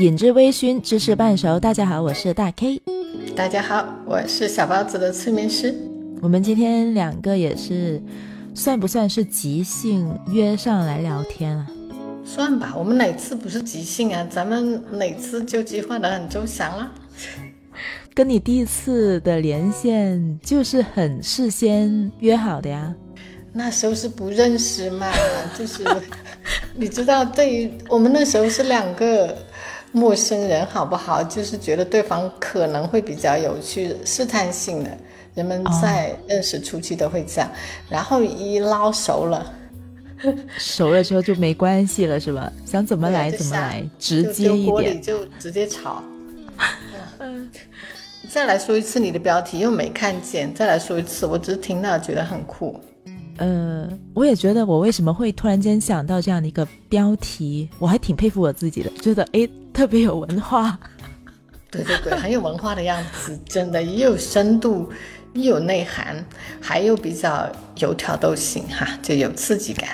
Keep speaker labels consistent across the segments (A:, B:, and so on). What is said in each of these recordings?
A: 饮之微醺，芝士半熟。大家好，我是大 K。
B: 大家好，我是小包子的催眠师。
A: 我们今天两个也是，算不算是即兴约上来聊天啊？
B: 算吧，我们哪次不是即兴啊？咱们哪次就计划的很周详了？
A: 跟你第一次的连线就是很事先约好的呀。
B: 那时候是不认识嘛，就是 你知道，对于我们那时候是两个陌生人，好不好？就是觉得对方可能会比较有趣，试探性的，人们在认识初期都会这样，然后一捞熟了，
A: 熟了之后就没关系了，是吧？想怎么来怎么来，直接一点，
B: 就直接炒。嗯，再来说一次你的标题又没看见，再来说一次，我只是听到觉得很酷。
A: 呃，我也觉得，我为什么会突然间想到这样的一个标题，我还挺佩服我自己的，觉得哎，特别有文化。
B: 对对对，很有文化的样子，真的又有深度，又有内涵，还有比较有挑逗性哈，就有刺激感。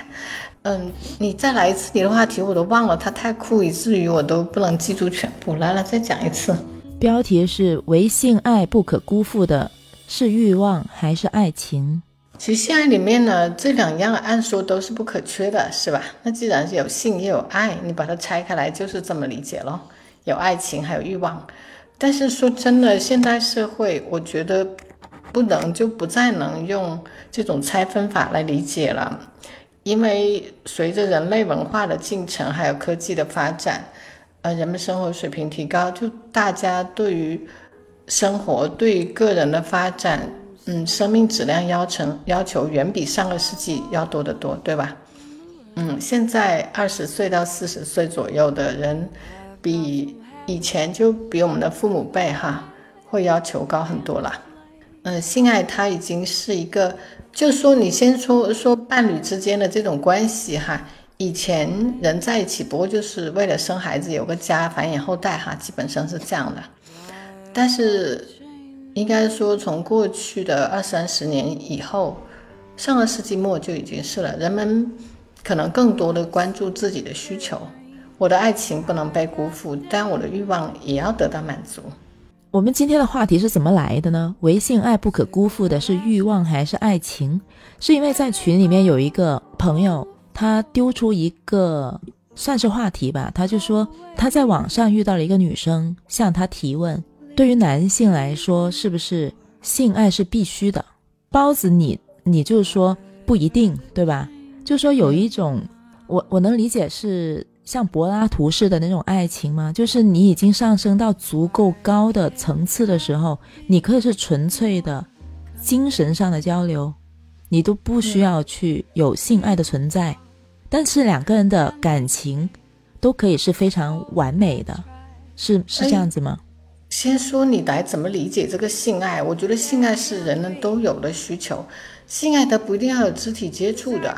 B: 嗯，你再来一次你的话题，我都忘了，它太酷，以至于我都不能记住全部。来来，再讲一次。
A: 标题是“唯性爱不可辜负的是欲望还是爱情”。
B: 其实性爱里面呢，这两样按说都是不可缺的，是吧？那既然是有性也有爱，你把它拆开来就是这么理解咯，有爱情还有欲望。但是说真的，现代社会我觉得不能就不再能用这种拆分法来理解了，因为随着人类文化的进程还有科技的发展，呃，人们生活水平提高，就大家对于生活对于个人的发展。嗯，生命质量要求要求远比上个世纪要多得多，对吧？嗯，现在二十岁到四十岁左右的人，比以前就比我们的父母辈哈会要求高很多了。嗯，性爱它已经是一个，就说你先说说伴侣之间的这种关系哈，以前人在一起不过就是为了生孩子有个家繁衍后代哈，基本上是这样的，但是。应该说，从过去的二三十年以后，上个世纪末就已经是了。人们可能更多的关注自己的需求，我的爱情不能被辜负，但我的欲望也要得到满足。
A: 我们今天的话题是怎么来的呢？唯性爱不可辜负的是欲望还是爱情？是因为在群里面有一个朋友，他丢出一个算是话题吧，他就说他在网上遇到了一个女生，向他提问。对于男性来说，是不是性爱是必须的？包子，你你就说不一定，对吧？就说有一种，我我能理解是像柏拉图式的那种爱情吗？就是你已经上升到足够高的层次的时候，你可以是纯粹的精神上的交流，你都不需要去有性爱的存在，但是两个人的感情都可以是非常完美的，是是这样子吗？
B: 先说你来怎么理解这个性爱？我觉得性爱是人人都有的需求，性爱它不一定要有肢体接触的。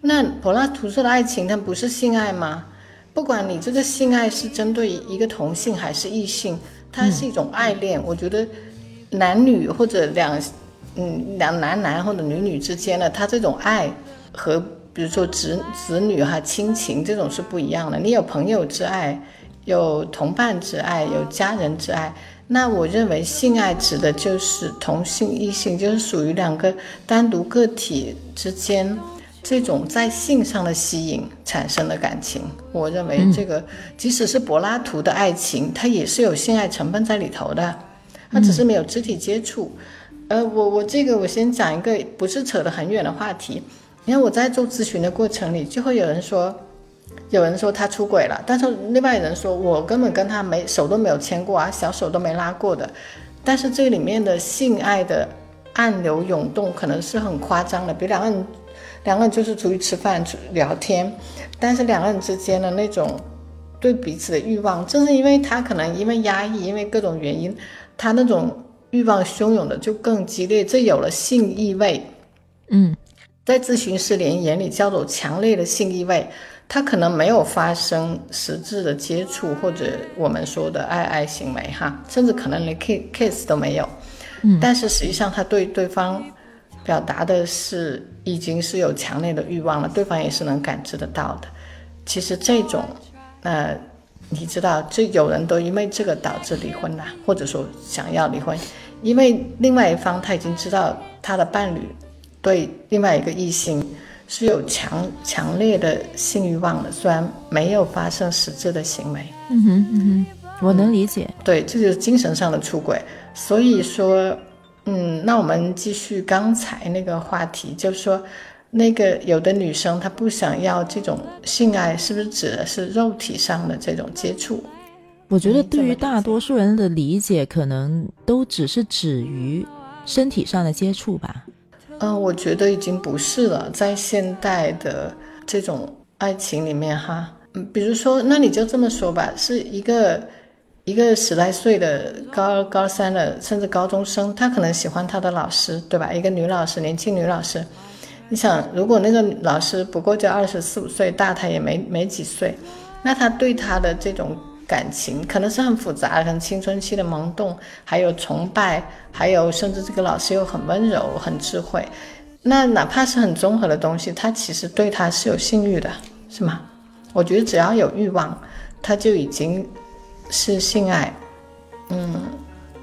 B: 那柏拉图式的爱情，它不是性爱吗？不管你这个性爱是针对一个同性还是异性，它是一种爱恋。我觉得男女或者两嗯两男男或者女女之间的，他这种爱和比如说子子女哈亲情这种是不一样的。你有朋友之爱。有同伴之爱，有家人之爱。那我认为性爱指的就是同性异性，就是属于两个单独个体之间这种在性上的吸引产生的感情。我认为这个即使是柏拉图的爱情，它也是有性爱成分在里头的，它只是没有肢体接触。呃，我我这个我先讲一个不是扯得很远的话题。你看我在做咨询的过程里，就会有人说。有人说他出轨了，但是另外人说我根本跟他没手都没有牵过啊，小手都没拉过的。但是这里面的性爱的暗流涌动可能是很夸张的，比两个人两个人就是出去吃饭聊天，但是两个人之间的那种对彼此的欲望，正是因为他可能因为压抑，因为各种原因，他那种欲望汹涌的就更激烈，这有了性意味。
A: 嗯，
B: 在咨询师连眼里叫做强烈的性意味。他可能没有发生实质的接触，或者我们说的爱爱行为，哈，甚至可能连 kiss 都没有。
A: 嗯，
B: 但是实际上他对对方表达的是已经是有强烈的欲望了，对方也是能感知得到的。其实这种，呃，你知道，这有人都因为这个导致离婚了，或者说想要离婚，因为另外一方他已经知道他的伴侣对另外一个异性是有强强烈的性欲望的，虽然没有发生实质的行为。
A: 嗯哼嗯哼，我能理解。
B: 对，这就是精神上的出轨。所以说，嗯，那我们继续刚才那个话题，就是说。那个有的女生她不想要这种性爱，是不是指的是肉体上的这种接触？
A: 我觉得对于大多数人的理解，可能都只是止于身体上的接触吧。
B: 嗯，我觉得已经不是了，在现代的这种爱情里面，哈，嗯，比如说，那你就这么说吧，是一个一个十来岁的高二高三的，甚至高中生，他可能喜欢他的老师，对吧？一个女老师，年轻女老师。你想，如果那个老师不过就二十四五岁，大他也没没几岁，那他对他的这种感情可能是很复杂，很青春期的萌动，还有崇拜，还有甚至这个老师又很温柔、很智慧，那哪怕是很综合的东西，他其实对他是有性欲的，是吗？我觉得只要有欲望，他就已经是性爱。嗯，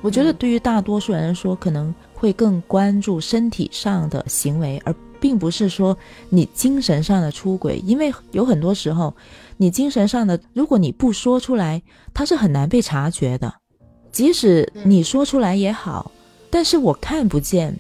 A: 我觉得对于大多数人来说，可能会更关注身体上的行为，而。并不是说你精神上的出轨，因为有很多时候，你精神上的，如果你不说出来，他是很难被察觉的。即使你说出来也好，但是我看不见，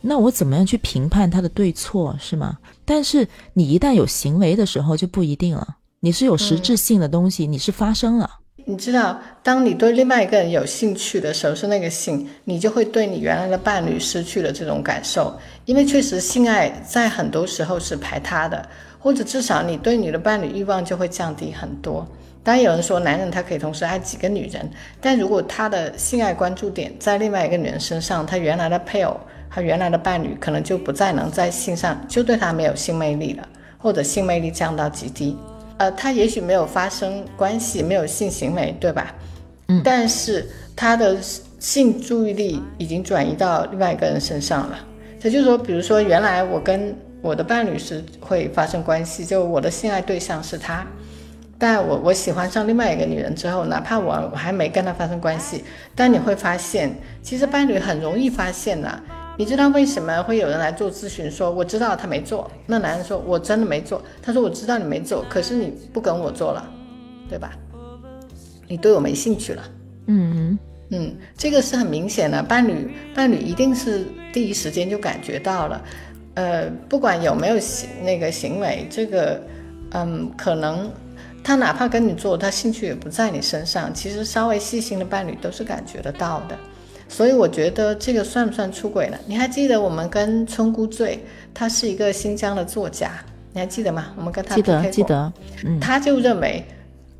A: 那我怎么样去评判他的对错，是吗？但是你一旦有行为的时候就不一定了，你是有实质性的东西，你是发生了。
B: 你知道，当你对另外一个人有兴趣的时候，是那个性，你就会对你原来的伴侣失去了这种感受，因为确实性爱在很多时候是排他的，或者至少你对你的伴侣欲望就会降低很多。当然有人说，男人他可以同时爱几个女人，但如果他的性爱关注点在另外一个女人身上，他原来的配偶，他原来的伴侣可能就不再能在性上，就对他没有性魅力了，或者性魅力降到极低。呃，他也许没有发生关系，没有性行为，对吧？
A: 嗯，
B: 但是他的性注意力已经转移到另外一个人身上了。也就是说，比如说，原来我跟我的伴侣是会发生关系，就我的性爱对象是他，但我我喜欢上另外一个女人之后，哪怕我我还没跟他发生关系，但你会发现，其实伴侣很容易发现的。你知道为什么会有人来做咨询？说我知道他没做。那男人说：“我真的没做。”他说：“我知道你没做，可是你不跟我做了，对吧？你对我没兴趣了。”
A: 嗯
B: 嗯，这个是很明显的，伴侣伴侣一定是第一时间就感觉到了。呃，不管有没有行那个行为，这个嗯，可能他哪怕跟你做，他兴趣也不在你身上。其实稍微细心的伴侣都是感觉得到的。所以我觉得这个算不算出轨呢？你还记得我们跟村姑醉，他是一个新疆的作家，你还记得吗？我们跟他
A: 记得记得，
B: 嗯，他就认为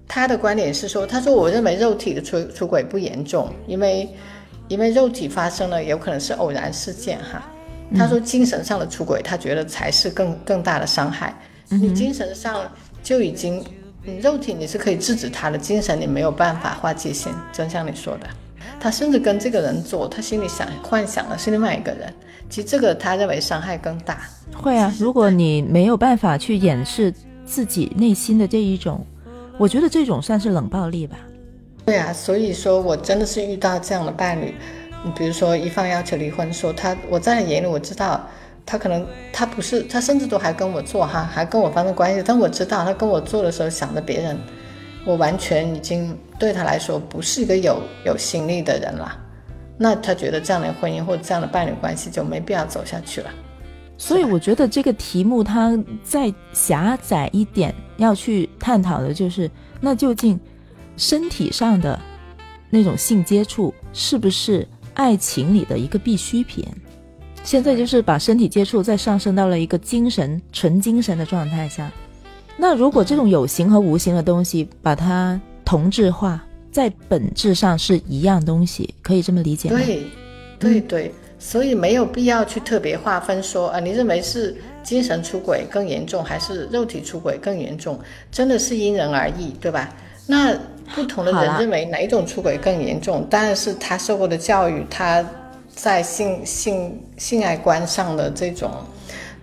B: 他的观点是说，他说我认为肉体的出出轨不严重，因为因为肉体发生了有可能是偶然事件哈。他说精神上的出轨，他觉得才是更更大的伤害。你精神上就已经，你肉体你是可以制止他的，精神你没有办法划界限，真像你说的。他甚至跟这个人做，他心里想幻想的是另外一个人。其实这个他认为伤害更大。
A: 会啊，如果你没有办法去掩饰自己内心的这一种，我觉得这种算是冷暴力吧。
B: 对啊，所以说我真的是遇到这样的伴侣，你比如说一方要求离婚，说他我在眼里我知道他可能他不是他甚至都还跟我做哈，还跟我发生关系，但我知道他跟我做的时候想着别人。我完全已经对他来说不是一个有有心力的人了，那他觉得这样的婚姻或者这样的伴侣关系就没必要走下去了。
A: 所以我觉得这个题目它再狭窄一点，要去探讨的就是，那究竟身体上的那种性接触是不是爱情里的一个必需品？现在就是把身体接触再上升到了一个精神纯精神的状态下。那如果这种有形和无形的东西把它同质化，在本质上是一样东西，可以这么理解吗？
B: 对，对对，所以没有必要去特别划分说啊，你认为是精神出轨更严重，还是肉体出轨更严重？真的是因人而异，对吧？那不同的人认为哪一种出轨更严重，当然是他受过的教育，他在性性性爱观上的这种，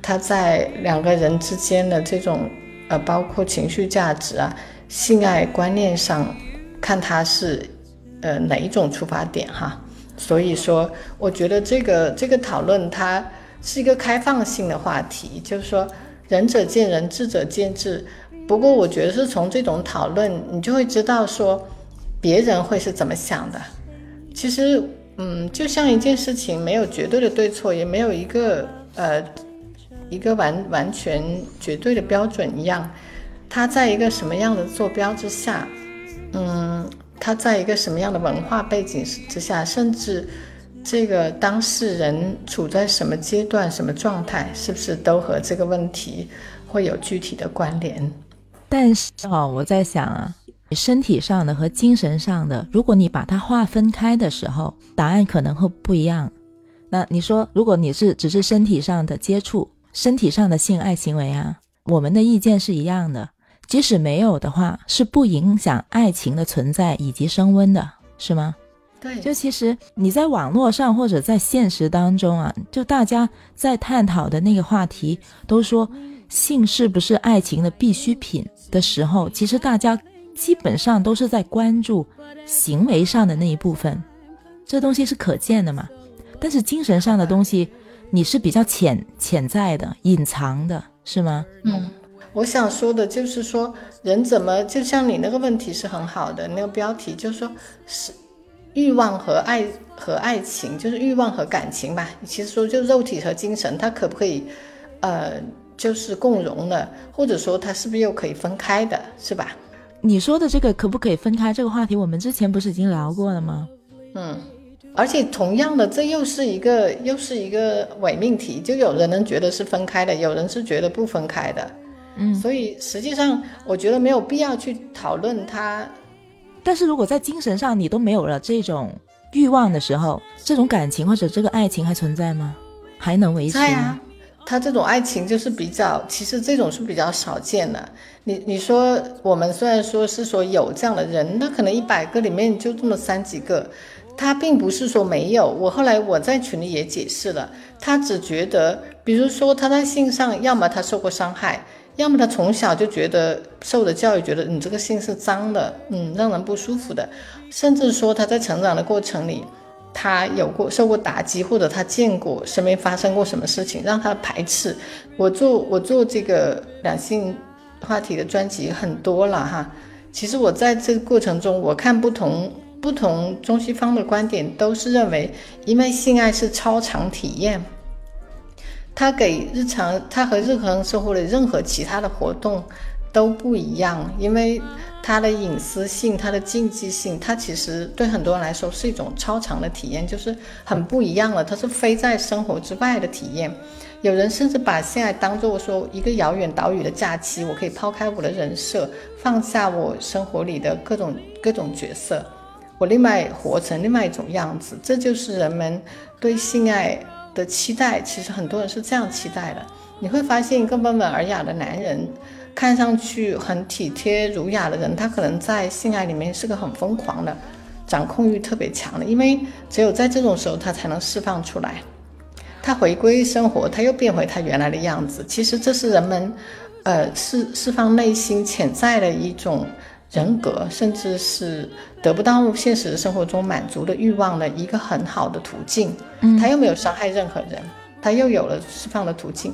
B: 他在两个人之间的这种。呃，包括情绪价值啊、性爱观念上看他是呃哪一种出发点哈。所以说，我觉得这个这个讨论它是一个开放性的话题，就是说仁者见仁，智者见智。不过我觉得是从这种讨论，你就会知道说别人会是怎么想的。其实，嗯，就像一件事情没有绝对的对错，也没有一个呃一个完完全绝对的标准一样。它在一个什么样的坐标之下，嗯，它在一个什么样的文化背景之下，甚至这个当事人处在什么阶段、什么状态，是不是都和这个问题会有具体的关联？
A: 但是哦，我在想啊，身体上的和精神上的，如果你把它划分开的时候，答案可能会不一样。那你说，如果你是只是身体上的接触，身体上的性爱行为啊，我们的意见是一样的。即使没有的话，是不影响爱情的存在以及升温的，是吗？
B: 对，
A: 就其实你在网络上或者在现实当中啊，就大家在探讨的那个话题，都说性是不是爱情的必需品？的时候，其实大家基本上都是在关注行为上的那一部分，这东西是可见的嘛。但是精神上的东西，你是比较潜潜在的、隐藏的，是吗？
B: 嗯，我想说的就是说，人怎么就像你那个问题是很好的，那个标题就是说是欲望和爱和爱情，就是欲望和感情吧。其实说就肉体和精神，它可不可以呃？就是共融的，或者说它是不是又可以分开的，是吧？
A: 你说的这个可不可以分开这个话题，我们之前不是已经聊过了吗？
B: 嗯，而且同样的，这又是一个又是一个伪命题，就有人能觉得是分开的，有人是觉得不分开的。
A: 嗯，
B: 所以实际上我觉得没有必要去讨论它。
A: 但是如果在精神上你都没有了这种欲望的时候，这种感情或者这个爱情还存在吗？还能维持
B: 吗？他这种爱情就是比较，其实这种是比较少见的。你你说我们虽然说是说有这样的人，那可能一百个里面就这么三几个，他并不是说没有。我后来我在群里也解释了，他只觉得，比如说他在性上，要么他受过伤害，要么他从小就觉得受的教育，觉得你这个性是脏的，嗯，让人不舒服的，甚至说他在成长的过程里。他有过受过打击，或者他见过身边发生过什么事情让他排斥。我做我做这个两性话题的专辑很多了哈。其实我在这个过程中，我看不同不同中西方的观点，都是认为，因为性爱是超常体验，它给日常，它和日常生活的任何其他的活动都不一样，因为。它的隐私性，它的禁忌性，它其实对很多人来说是一种超长的体验，就是很不一样了。它是非在生活之外的体验。有人甚至把性爱当做说一个遥远岛屿的假期，我可以抛开我的人设，放下我生活里的各种各种角色，我另外活成另外一种样子。这就是人们对性爱的期待。其实很多人是这样期待的。你会发现，一个温文尔雅的男人。看上去很体贴儒雅的人，他可能在性爱里面是个很疯狂的，掌控欲特别强的，因为只有在这种时候，他才能释放出来。他回归生活，他又变回他原来的样子。其实这是人们，呃，释释放内心潜在的一种人格，甚至是得不到现实生活中满足的欲望的一个很好的途径。
A: 嗯，
B: 他又没有伤害任何人，他又有了释放的途径。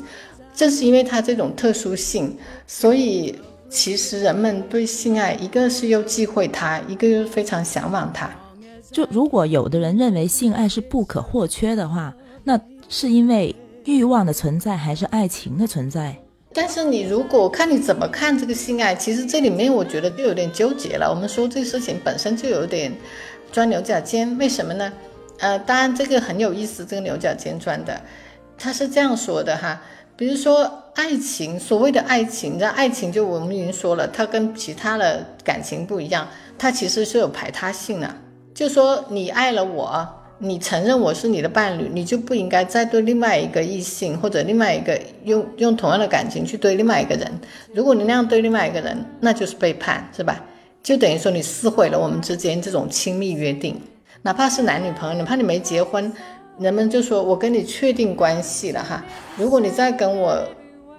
B: 正是因为他这种特殊性，所以其实人们对性爱，一个是又忌讳它，一个又非常向往它。
A: 就如果有的人认为性爱是不可或缺的话，那是因为欲望的存在，还是爱情的存在？
B: 但是你如果看你怎么看这个性爱，其实这里面我觉得就有点纠结了。我们说这个事情本身就有点钻牛角尖，为什么呢？呃，当然这个很有意思，这个牛角尖钻的，他是这样说的哈。比如说爱情，所谓的爱情，那爱情就我们已经说了，它跟其他的感情不一样，它其实是有排他性的。就说你爱了我，你承认我是你的伴侣，你就不应该再对另外一个异性或者另外一个用用同样的感情去对另外一个人。如果你那样对另外一个人，那就是背叛，是吧？就等于说你撕毁了我们之间这种亲密约定，哪怕是男女朋友，哪怕你没结婚。人们就说：“我跟你确定关系了哈，如果你再跟我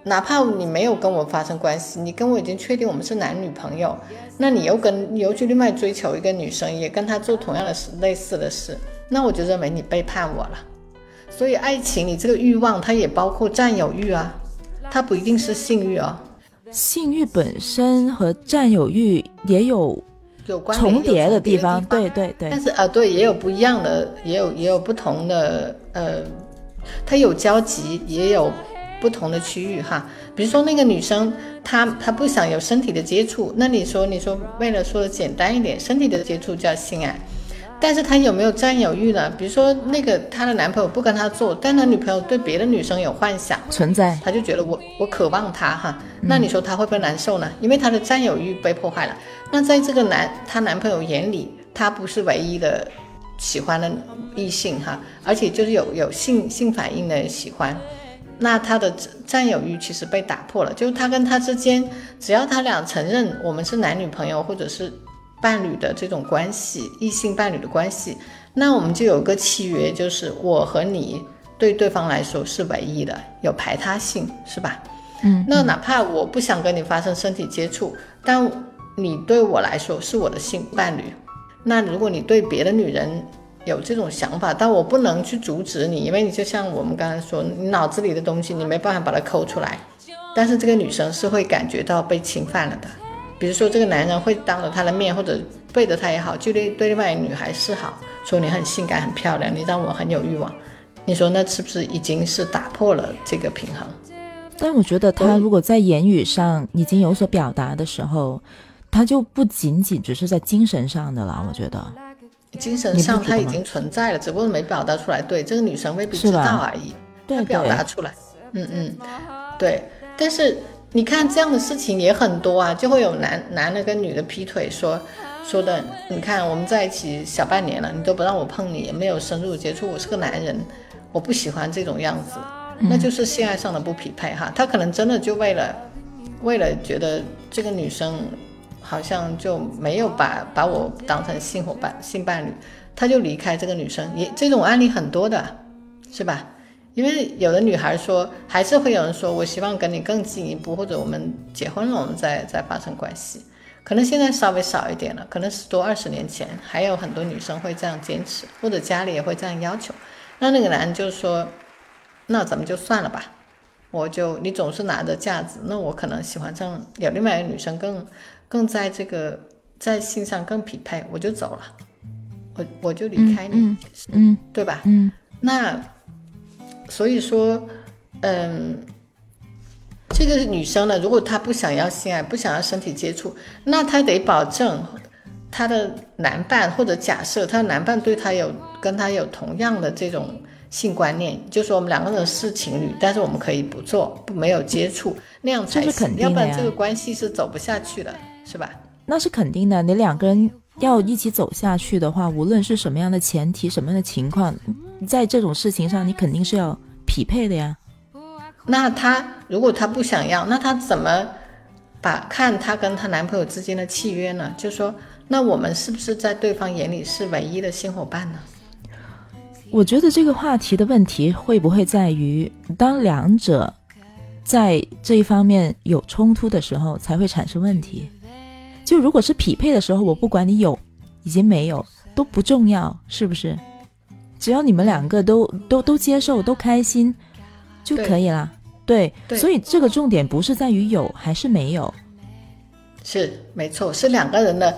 B: 哪怕你没有跟我发生关系，你跟我已经确定我们是男女朋友，那你又跟你又去另外追求一个女生，也跟她做同样的事类似的事，那我就认为你背叛我了。所以爱情，你这个欲望它也包括占有欲啊，它不一定是性欲哦。
A: 性欲本身和占有欲也有
B: 有关
A: 重叠
B: 的
A: 地
B: 方，
A: 对对对。
B: 但是啊，对，也有不一样的，也有也有不同的，呃，它有交集，也有不同的区域哈。比如说那个女生，她她不想有身体的接触，那你说你说为了说的简单一点，身体的接触叫性爱。但是她有没有占有欲呢？比如说那个她的男朋友不跟她做，但她女朋友对别的女生有幻想
A: 存在，
B: 她就觉得我我渴望他哈，那你说她会不会难受呢？因为她的占有欲被破坏了。那在这个男她男朋友眼里，她不是唯一的喜欢的异性哈，而且就是有有性性反应的喜欢，那他的占有欲其实被打破了。就是他跟他之间，只要他俩承认我们是男女朋友，或者是。伴侣的这种关系，异性伴侣的关系，那我们就有个契约，就是我和你对对方来说是唯一的，有排他性，是吧？
A: 嗯，
B: 那哪怕我不想跟你发生身体接触，但你对我来说是我的性伴侣。那如果你对别的女人有这种想法，但我不能去阻止你，因为你就像我们刚才说，你脑子里的东西你没办法把它抠出来，但是这个女生是会感觉到被侵犯了的。比如说，这个男人会当着她的面，或者背着她也好，就对对另外一个女孩示好，说你很性感、很漂亮，你让我很有欲望。你说那是不是已经是打破了这个平衡？
A: 但我觉得他如果在言语上已经有所表达的时候，他就不仅仅只是在精神上的了。我觉得
B: 精神上他已经存在了，只不过没表达出来。对，这个女生未必知道而已。
A: 对，
B: 表达出来。嗯嗯，对，但是。你看这样的事情也很多啊，就会有男男的跟女的劈腿，说说的，你看我们在一起小半年了，你都不让我碰你，也没有深入接触，我是个男人，我不喜欢这种样子，那就是性爱上的不匹配哈。他可能真的就为了为了觉得这个女生好像就没有把把我当成性伙伴、性伴侣，他就离开这个女生，也这种案例很多的，是吧？因为有的女孩说，还是会有人说，我希望跟你更进一步，或者我们结婚了，我们再再发生关系。可能现在稍微少一点了，可能十多二十年前还有很多女生会这样坚持，或者家里也会这样要求。那那个男人就说，那咱们就算了吧，我就你总是拿着架子，那我可能喜欢上有另外一个女生更更在这个在性上更匹配，我就走了，我我就离开
A: 你，嗯，
B: 对吧？
A: 嗯，
B: 那。所以说，嗯，这个女生呢，如果她不想要性爱，不想要身体接触，那她得保证她的男伴，或者假设她的男伴对她有跟她有同样的这种性观念，就说我们两个人是情侣，但是我们可以不做，不没有接触，那样才
A: 行，
B: 要不然这个关系是走不下去的，是吧？
A: 那是肯定的，你两个人要一起走下去的话，无论是什么样的前提，什么样的情况。在这种事情上，你肯定是要匹配的呀。
B: 那她如果她不想要，那她怎么把看她跟她男朋友之间的契约呢？就说，那我们是不是在对方眼里是唯一的新伙伴呢？
A: 我觉得这个话题的问题会不会在于，当两者在这一方面有冲突的时候，才会产生问题。就如果是匹配的时候，我不管你有，已经没有都不重要，是不是？只要你们两个都都都接受，都开心就可以了。对，所以这个重点不是在于有还是没有，
B: 是没错，是两个人的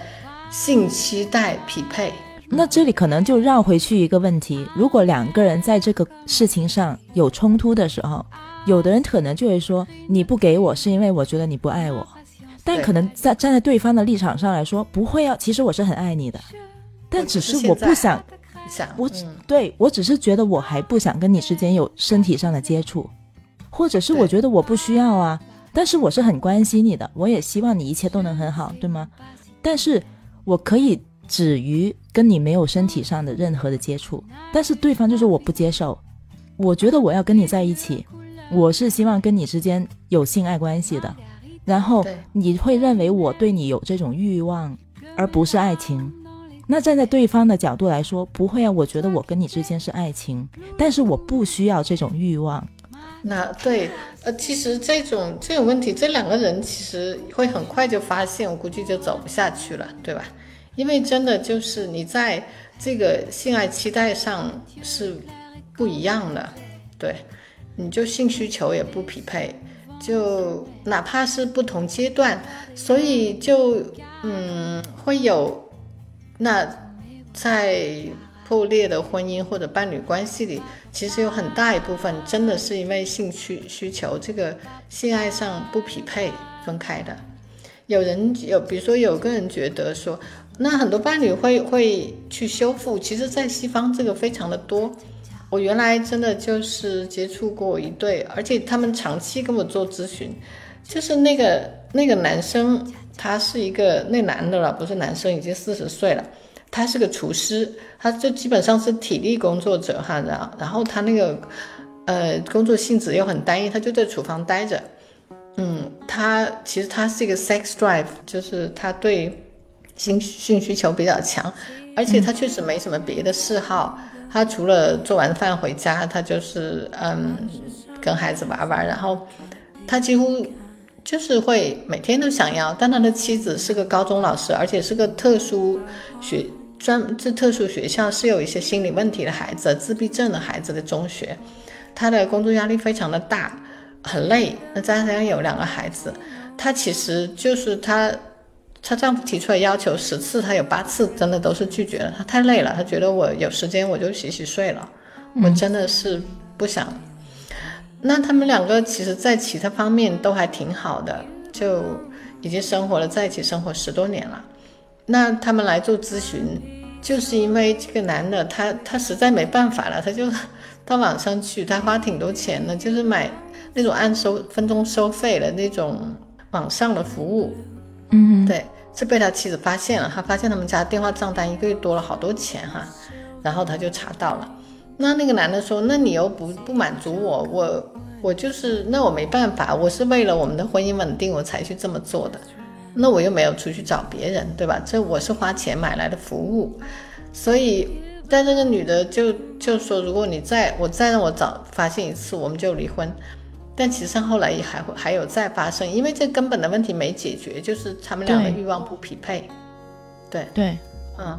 B: 性期待匹配。
A: 那这里可能就绕回去一个问题：如果两个人在这个事情上有冲突的时候，有的人可能就会说你不给我是因为我觉得你不爱我，但可能在站在对方的立场上来说，不会啊，其实我是很爱你的，但只是我不想。我只对我只是觉得我还不想跟你之间有身体上的接触，或者是我觉得我不需要啊，但是我是很关心你的，我也希望你一切都能很好，对吗？但是我可以止于跟你没有身体上的任何的接触，但是对方就是我不接受，我觉得我要跟你在一起，我是希望跟你之间有性爱关系的，然后你会认为我对你有这种欲望，而不是爱情。那站在对方的角度来说，不会啊，我觉得我跟你之间是爱情，但是我不需要这种欲望。
B: 那对，呃，其实这种这种问题，这两个人其实会很快就发现，我估计就走不下去了，对吧？因为真的就是你在这个性爱期待上是不一样的，对，你就性需求也不匹配，就哪怕是不同阶段，所以就嗯会有那在破裂的婚姻或者伴侣关系里，其实有很大一部分真的是因为性需需求这个性爱上不匹配分开的。有人有，比如说有个人觉得说。那很多伴侣会会去修复，其实，在西方这个非常的多。我原来真的就是接触过一对，而且他们长期跟我做咨询，就是那个那个男生，他是一个那男的了，不是男生，已经四十岁了，他是个厨师，他就基本上是体力工作者哈，然后然后他那个呃工作性质又很单一，他就在厨房待着。嗯，他其实他是一个 sex drive，就是他对。性性需求比较强，而且他确实没什么别的嗜好。他除了做完饭回家，他就是嗯跟孩子玩玩。然后他几乎就是会每天都想要。但他的妻子是个高中老师，而且是个特殊学专这特殊学校是有一些心理问题的孩子、自闭症的孩子的中学。他的工作压力非常的大，很累。那加上有两个孩子，他其实就是他。她丈夫提出来要求十次，她有八次真的都是拒绝了。她太累了，她觉得我有时间我就洗洗睡了，我真的是不想。那他们两个其实在其他方面都还挺好的，就已经生活了在一起生活十多年了。那他们来做咨询，就是因为这个男的他他实在没办法了，他就到网上去，他花挺多钱的，就是买那种按收分钟收费的那种网上的服务。
A: 嗯，
B: 对。是被他妻子发现了，他发现他们家电话账单一个月多了好多钱哈，然后他就查到了。那那个男的说：“那你又不不满足我，我我就是那我没办法，我是为了我们的婚姻稳定我才去这么做的。那我又没有出去找别人，对吧？这我是花钱买来的服务，所以但那个女的就就说，如果你再我再让我找发现一次，我们就离婚。”但其实后来也还会还有再发生，因为这根本的问题没解决，就是他们俩的欲望不匹配。对
A: 对，
B: 嗯，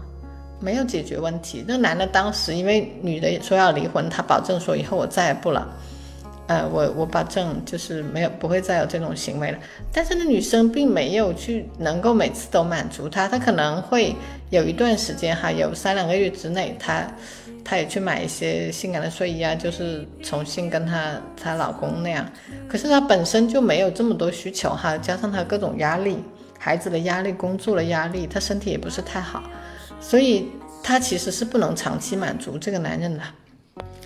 B: 没有解决问题。那男的当时因为女的说要离婚，他保证说以后我再也不了，呃，我我保证就是没有不会再有这种行为了。但是那女生并没有去能够每次都满足他，他可能会有一段时间哈，有三两个月之内他。她也去买一些性感的睡衣啊，就是重新跟她她老公那样。可是她本身就没有这么多需求哈，加上她各种压力，孩子的压力、工作的压力，她身体也不是太好，所以他其实是不能长期满足这个男人的。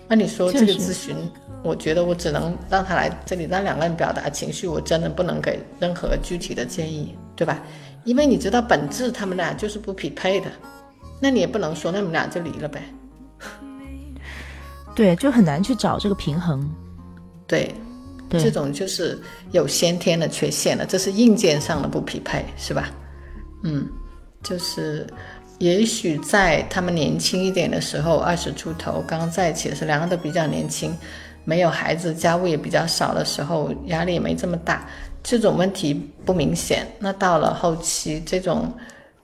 B: 那你说这个咨询，我觉得我只能让他来这里，让两个人表达情绪，我真的不能给任何具体的建议，对吧？因为你知道本质他们俩就是不匹配的，那你也不能说那你们俩就离了呗。
A: 对，就很难去找这个平衡。
B: 对，这种就是有先天的缺陷了，这是硬件上的不匹配，是吧？嗯，就是也许在他们年轻一点的时候，二十出头，刚刚在一起的时候，两个都比较年轻，没有孩子，家务也比较少的时候，压力也没这么大，这种问题不明显。那到了后期，这种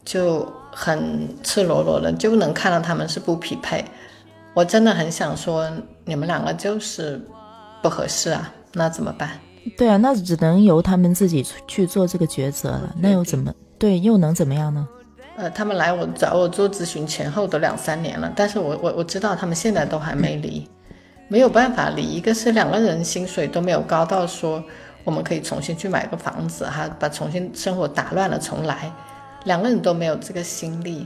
B: 就很赤裸裸的，就能看到他们是不匹配。我真的很想说，你们两个就是不合适啊，那怎么办？
A: 对啊，那只能由他们自己去做这个抉择了。那又怎么对？又能怎么样呢？
B: 呃，他们来我找我做咨询前后都两三年了，但是我我我知道他们现在都还没离，没有办法离。一个是两个人薪水都没有高到说我们可以重新去买个房子哈，把重新生活打乱了重来，两个人都没有这个心力。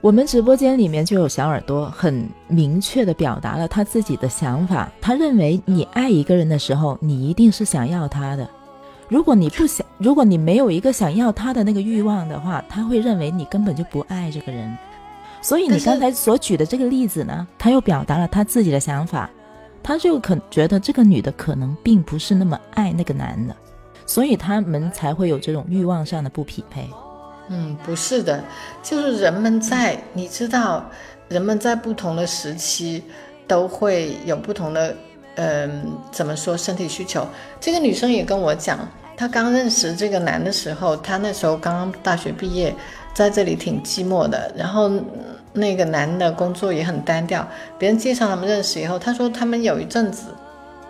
A: 我们直播间里面就有小耳朵，很明确的表达了他自己的想法。他认为你爱一个人的时候，你一定是想要他的。如果你不想，如果你没有一个想要他的那个欲望的话，他会认为你根本就不爱这个人。所以你刚才所举的这个例子呢，他又表达了他自己的想法。他就可觉得这个女的可能并不是那么爱那个男的，所以他们才会有这种欲望上的不匹配。
B: 嗯，不是的，就是人们在你知道，人们在不同的时期都会有不同的嗯，怎么说身体需求？这个女生也跟我讲，她刚认识这个男的时候，她那时候刚刚大学毕业，在这里挺寂寞的。然后那个男的工作也很单调，别人介绍他们认识以后，她说他们有一阵子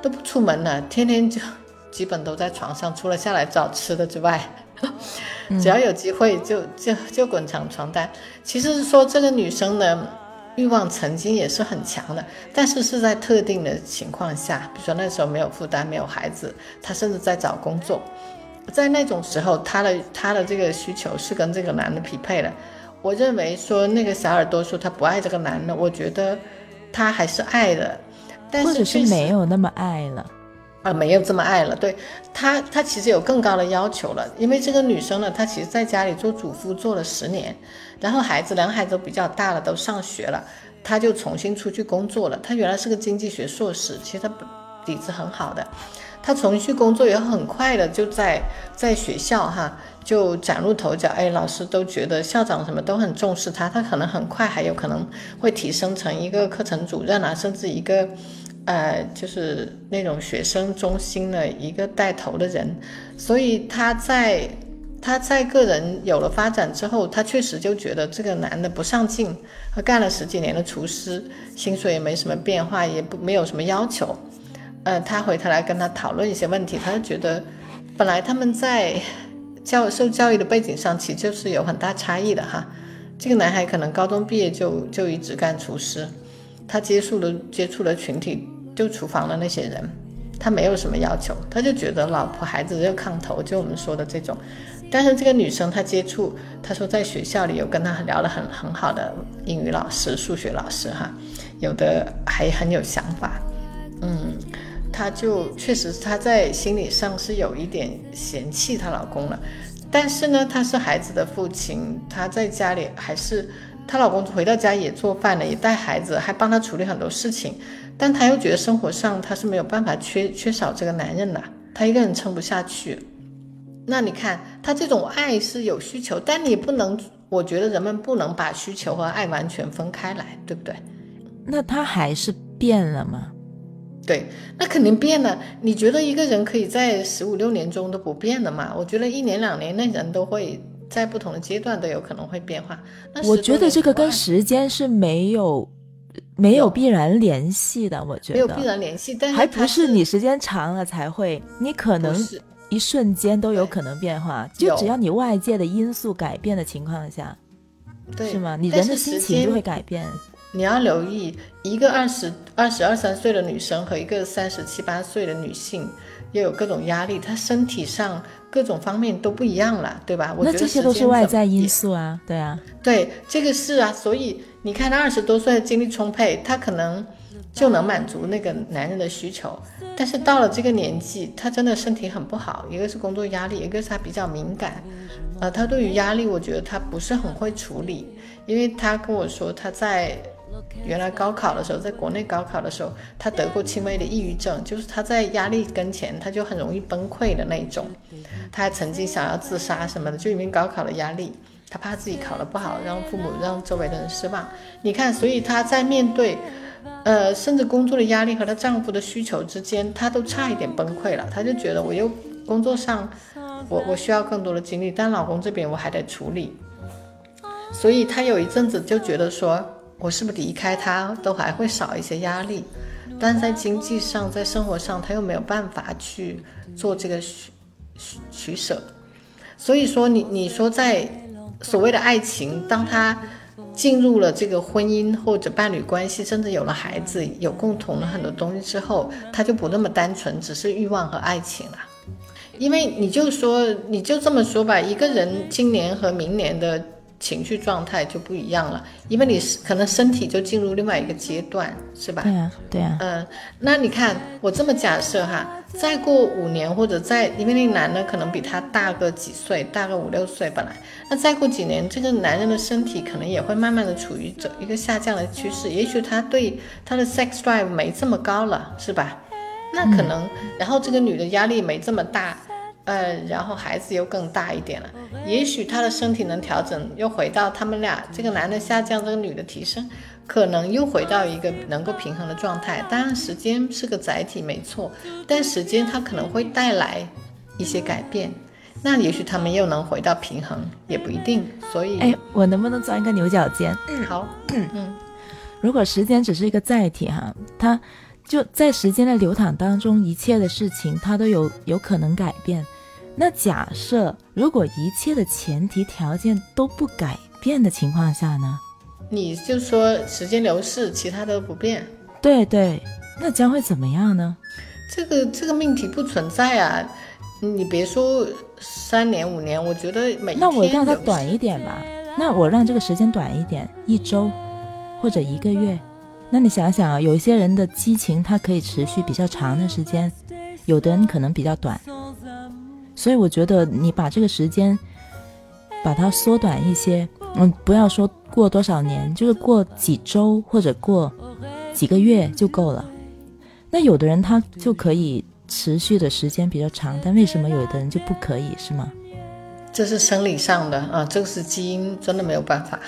B: 都不出门了，天天就基本都在床上，除了下来找吃的之外，只要有机会就就就滚床床单。其实是说这个女生呢。欲望曾经也是很强的，但是是在特定的情况下，比如说那时候没有负担，没有孩子，他甚至在找工作，在那种时候，他的他的这个需求是跟这个男的匹配的。我认为说那个小耳朵说他不爱这个男的，我觉得他还是爱的，但
A: 是是没有那么爱了。
B: 啊，没有这么爱了。对他，他其实有更高的要求了。因为这个女生呢，她其实在家里做主妇做了十年，然后孩子两个孩子都比较大了，都上学了，她就重新出去工作了。她原来是个经济学硕士，其实她底子很好的。她重新去工作以后，很快的就在在学校哈就崭露头角。哎，老师都觉得校长什么都很重视她，她可能很快还有可能会提升成一个课程主任啊，甚至一个。呃，就是那种学生中心的一个带头的人，所以他在他在个人有了发展之后，他确实就觉得这个男的不上进，他干了十几年的厨师，薪水也没什么变化，也不没有什么要求。呃，他回头来跟他讨论一些问题，他就觉得本来他们在教受教育的背景上其实就是有很大差异的哈。这个男孩可能高中毕业就就一直干厨师，他接触的接触的群体。就厨房的那些人，他没有什么要求，他就觉得老婆孩子热炕头，就我们说的这种。但是这个女生她接触，她说在学校里有跟她聊得很很好的英语老师、数学老师哈，有的还很有想法。嗯，她就确实她在心理上是有一点嫌弃她老公了。但是呢，他是孩子的父亲，他在家里还是她老公回到家也做饭了，也带孩子，还帮她处理很多事情。但她又觉得生活上她是没有办法缺缺少这个男人的，她一个人撑不下去。那你看，她这种爱是有需求，但你不能，我觉得人们不能把需求和爱完全分开来，对不对？
A: 那他还是变了吗？
B: 对，那肯定变了。你觉得一个人可以在十五六年中都不变的吗？我觉得一年两年那人都会在不同的阶段都有可能会变化。
A: 我觉得这个跟时间是没有。没有必然联系的，我觉得
B: 没有必然联系，但是
A: 还不是你时间长了才会，你可能一瞬间都有可能变化，就只要你外界的因素改变的情况下，
B: 对，
A: 是吗？你人的心情就会改变。
B: 你要留意，一个二十二十二三岁的女生和一个三十七八岁的女性，又有各种压力，她身体上各种方面都不一样了，对吧？
A: 我觉得这些都是外在因素啊，对啊，
B: 对，这个是啊，所以。你看，他二十多岁，精力充沛，他可能就能满足那个男人的需求。但是到了这个年纪，他真的身体很不好，一个是工作压力，一个是他比较敏感。呃，他对于压力，我觉得他不是很会处理。因为他跟我说，他在原来高考的时候，在国内高考的时候，他得过轻微的抑郁症，就是他在压力跟前，他就很容易崩溃的那种。他还曾经想要自杀什么的，就因为高考的压力。她怕自己考得不好，让父母、让周围的人失望。你看，所以她在面对，呃，甚至工作的压力和她丈夫的需求之间，她都差一点崩溃了。她就觉得，我又工作上，我我需要更多的精力，但老公这边我还得处理。所以她有一阵子就觉得说，我是不是离开他都还会少一些压力？但在经济上，在生活上，他又没有办法去做这个取取取舍。所以说，你你说在。所谓的爱情，当他进入了这个婚姻或者伴侣关系，甚至有了孩子，有共同的很多东西之后，他就不那么单纯，只是欲望和爱情了。因为你就说，你就这么说吧，一个人今年和明年的。情绪状态就不一样了，因为你可能身体就进入另外一个阶段，是吧？
A: 对啊，对啊。
B: 嗯，那你看我这么假设哈，再过五年或者再，因为那个男的可能比他大个几岁，大个五六岁本来，那再过几年，这个男人的身体可能也会慢慢的处于走一个下降的趋势，也许他对他的 sex drive 没这么高了，是吧？那可能，然后这个女的压力没这么大。呃，然后孩子又更大一点了，也许他的身体能调整，又回到他们俩这个男的下降，这个女的提升，可能又回到一个能够平衡的状态。当然，时间是个载体，没错，但时间它可能会带来一些改变，那也许他们又能回到平衡，也不一定。所以，
A: 哎，我能不能钻一个牛角尖？
B: 好，嗯，
A: 如果时间只是一个载体哈，它。就在时间的流淌当中，一切的事情它都有有可能改变。那假设如果一切的前提条件都不改变的情况下呢？
B: 你就说时间流逝，其他都不变。
A: 对对，那将会怎么样呢？
B: 这个这个命题不存在啊！你别说三年五年，我觉得每
A: 那我让它短一点吧。那我让这个时间短一点，一周或者一个月。那你想想啊，有一些人的激情，它可以持续比较长的时间，有的人可能比较短。所以我觉得你把这个时间把它缩短一些，嗯，不要说过多少年，就是过几周或者过几个月就够了。那有的人他就可以持续的时间比较长，但为什么有的人就不可以，是吗？
B: 这是生理上的啊，这个是基因，真的没有办法。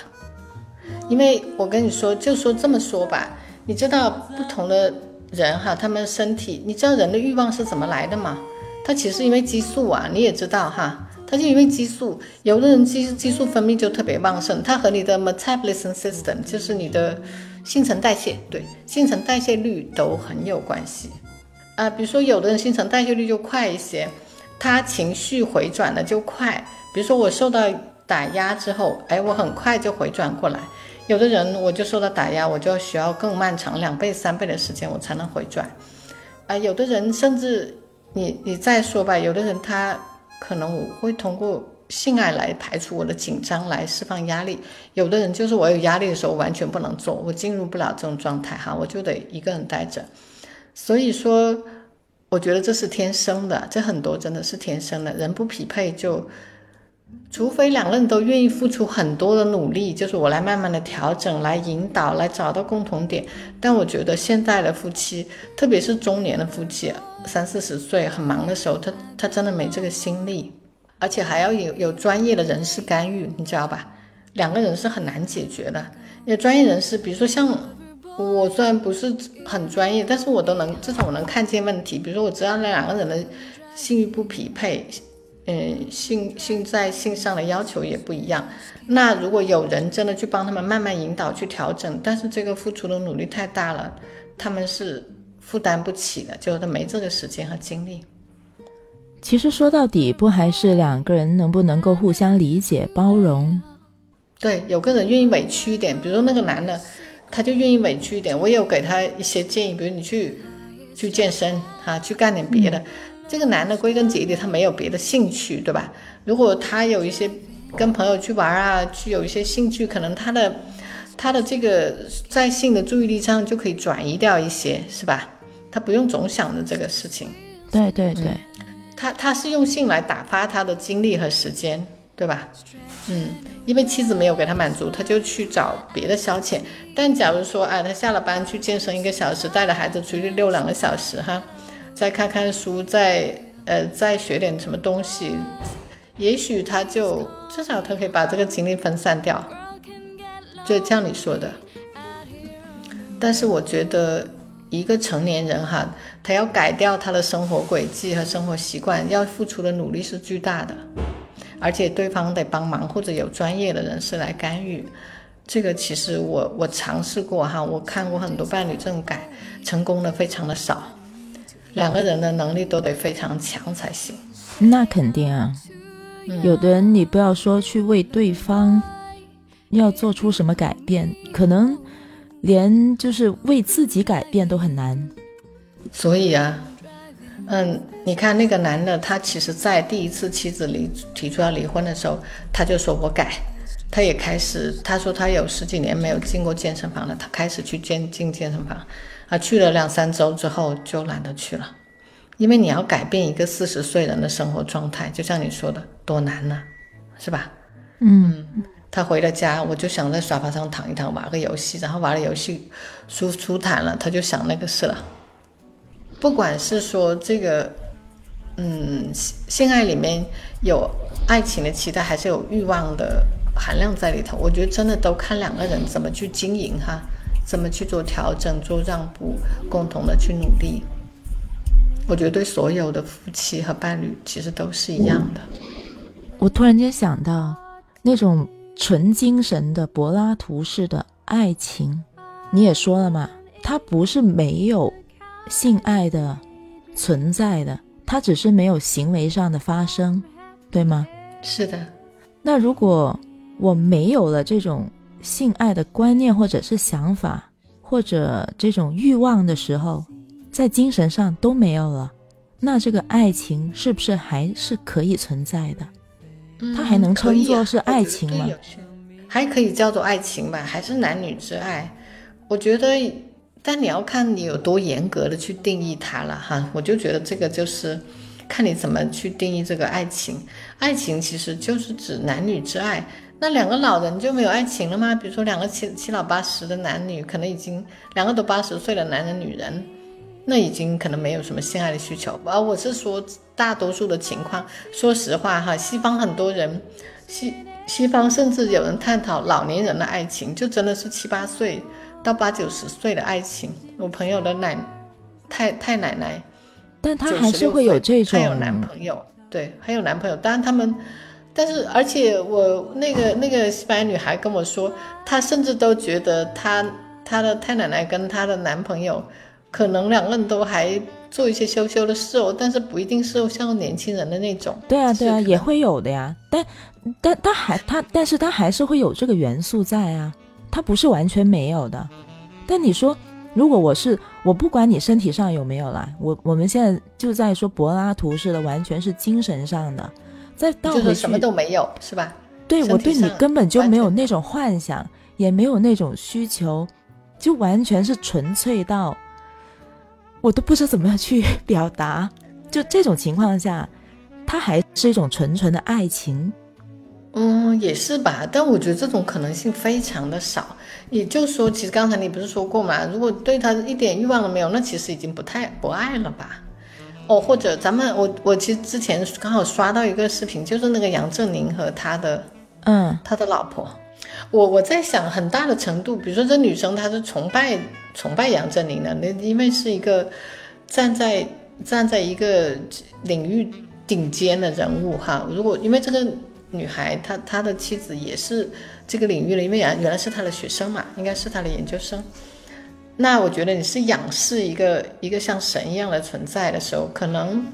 B: 因为我跟你说，就说这么说吧，你知道不同的人哈，他们身体，你知道人的欲望是怎么来的吗？他其实因为激素啊，你也知道哈，他就因为激素，有的人激激素分泌就特别旺盛，它和你的 metabolism system，就是你的新陈代谢，对，新陈代谢率都很有关系啊。比如说有的人新陈代谢率就快一些，他情绪回转的就快。比如说我受到打压之后，哎，我很快就回转过来。有的人我就受到打压，我就需要更漫长两倍三倍的时间，我才能回转。啊，有的人甚至你你再说吧，有的人他可能我会通过性爱来排除我的紧张，来释放压力。有的人就是我有压力的时候完全不能做，我进入不了这种状态哈，我就得一个人待着。所以说，我觉得这是天生的，这很多真的是天生的，人不匹配就。除非两个人都愿意付出很多的努力，就是我来慢慢的调整，来引导，来找到共同点。但我觉得现在的夫妻，特别是中年的夫妻，三四十岁很忙的时候，他他真的没这个心力，而且还要有有专业的人士干预，你知道吧？两个人是很难解决的。有专业人士，比如说像我，虽然不是很专业，但是我都能至少我能看见问题。比如说我知道那两个人的性欲不匹配。嗯，性性在性上的要求也不一样。那如果有人真的去帮他们慢慢引导去调整，但是这个付出的努力太大了，他们是负担不起的，就是他没这个时间和精力。
A: 其实说到底，不还是两个人能不能够互相理解、包容？
B: 对，有个人愿意委屈一点，比如说那个男的，他就愿意委屈一点。我有给他一些建议，比如你去去健身啊，去干点别的。这个男的归根结底他没有别的兴趣，对吧？如果他有一些跟朋友去玩啊，去有一些兴趣，可能他的他的这个在性的注意力上就可以转移掉一些，是吧？他不用总想着这个事情。
A: 对对对，
B: 他他是用性来打发他的精力和时间，对吧？嗯，因为妻子没有给他满足，他就去找别的消遣。但假如说，哎，他下了班去健身一个小时，带着孩子出去溜两个小时，哈。再看看书，再呃再学点什么东西，也许他就至少他可以把这个精力分散掉，就像你说的。但是我觉得一个成年人哈，他要改掉他的生活轨迹和生活习惯，要付出的努力是巨大的，而且对方得帮忙或者有专业的人士来干预。这个其实我我尝试过哈，我看过很多伴侣这种改，成功的非常的少。两个人的能力都得非常强才行，
A: 那肯定啊。有的人你不要说去为对方要做出什么改变，可能连就是为自己改变都很难。
B: 所以啊，嗯，你看那个男的，他其实在第一次妻子离提出要离婚的时候，他就说我改，他也开始他说他有十几年没有进过健身房了，他开始去健进健身房。啊，去了两三周之后就懒得去了，因为你要改变一个四十岁人的生活状态，就像你说的，多难呢，是吧？
A: 嗯，
B: 他回了家，我就想在沙发上躺一躺，玩个游戏，然后玩了游戏舒舒坦了，他就想那个事了。不管是说这个嗯，性爱里面有爱情的期待，还是有欲望的含量在里头？我觉得真的都看两个人怎么去经营哈，怎么去做调整、做让步，共同的去努力。我觉得对所有的夫妻和伴侣其实都是一样的。
A: 我突然间想到，那种纯精神的柏拉图式的爱情，你也说了嘛，它不是没有性爱的存在的，它只是没有行为上的发生，对吗？
B: 是的。
A: 那如果我没有了这种性爱的观念，或者是想法，或者这种欲望的时候，在精神上都没有了，那这个爱情是不是还是可以存在的？它还能称作是爱情吗？
B: 还可以叫做爱情吧，还是男女之爱？我觉得，但你要看你有多严格的去定义它了哈。我就觉得这个就是看你怎么去定义这个爱情。爱情其实就是指男女之爱。那两个老人就没有爱情了吗？比如说两个七七老八十的男女，可能已经两个都八十岁的男人女人。那已经可能没有什么性爱的需求，而我是说大多数的情况。说实话哈，西方很多人，西西方甚至有人探讨老年人的爱情，就真的是七八岁到八九十岁的爱情。我朋友的奶太太奶奶，
A: 但她还是会有这种，
B: 还有男朋友，对，还有男朋友。当然他们，但是而且我那个那个西班牙女孩跟我说，她甚至都觉得她她的太奶奶跟她的男朋友。可能两个人都还做一些羞羞的事哦，但是不一定是像年轻人的那种。
A: 对啊，对啊，也会有的呀。但但他还他，但是他还是会有这个元素在啊，他不是完全没有的。但你说，如果我是我，不管你身体上有没有啦，我我们现在就在说柏拉图式的，完全是精神上的，再倒回去
B: 什么都没有，是吧？
A: 对我对你根本就没有那种幻想，也没有那种需求，就完全是纯粹到。我都不知道怎么样去 表达，就这种情况下，它还是一种纯纯的爱情，
B: 嗯，也是吧。但我觉得这种可能性非常的少。也就是说，其实刚才你不是说过嘛，如果对他一点欲望都没有，那其实已经不太不爱了吧？哦，或者咱们我我其实之前刚好刷到一个视频，就是那个杨振宁和他的
A: 嗯
B: 他的老婆。我我在想，很大的程度，比如说这女生她是崇拜崇拜杨振宁的，那因为是一个站在站在一个领域顶尖的人物哈。如果因为这个女孩她她的妻子也是这个领域的，因为原原来是她的学生嘛，应该是她的研究生。那我觉得你是仰视一个一个像神一样的存在的时候，可能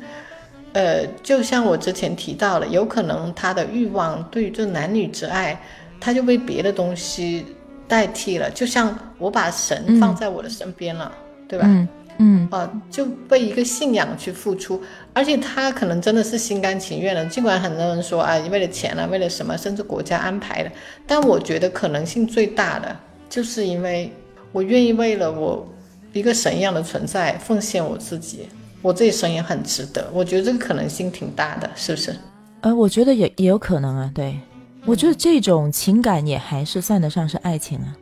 B: 呃，就像我之前提到了，有可能他的欲望对于这男女之爱。他就被别的东西代替了，就像我把神放在我的身边了，对吧？
A: 嗯嗯，
B: 啊，就被一个信仰去付出，而且他可能真的是心甘情愿的。尽管很多人说啊，为了钱啊，为了什么，甚至国家安排的，但我觉得可能性最大的，就是因为我愿意为了我一个神一样的存在奉献我自己，我这一生也很值得。我觉得这个可能性挺大的，是不是？
A: 呃，我觉得也也有可能啊，对。我觉得这种情感也还是算得上是爱情啊，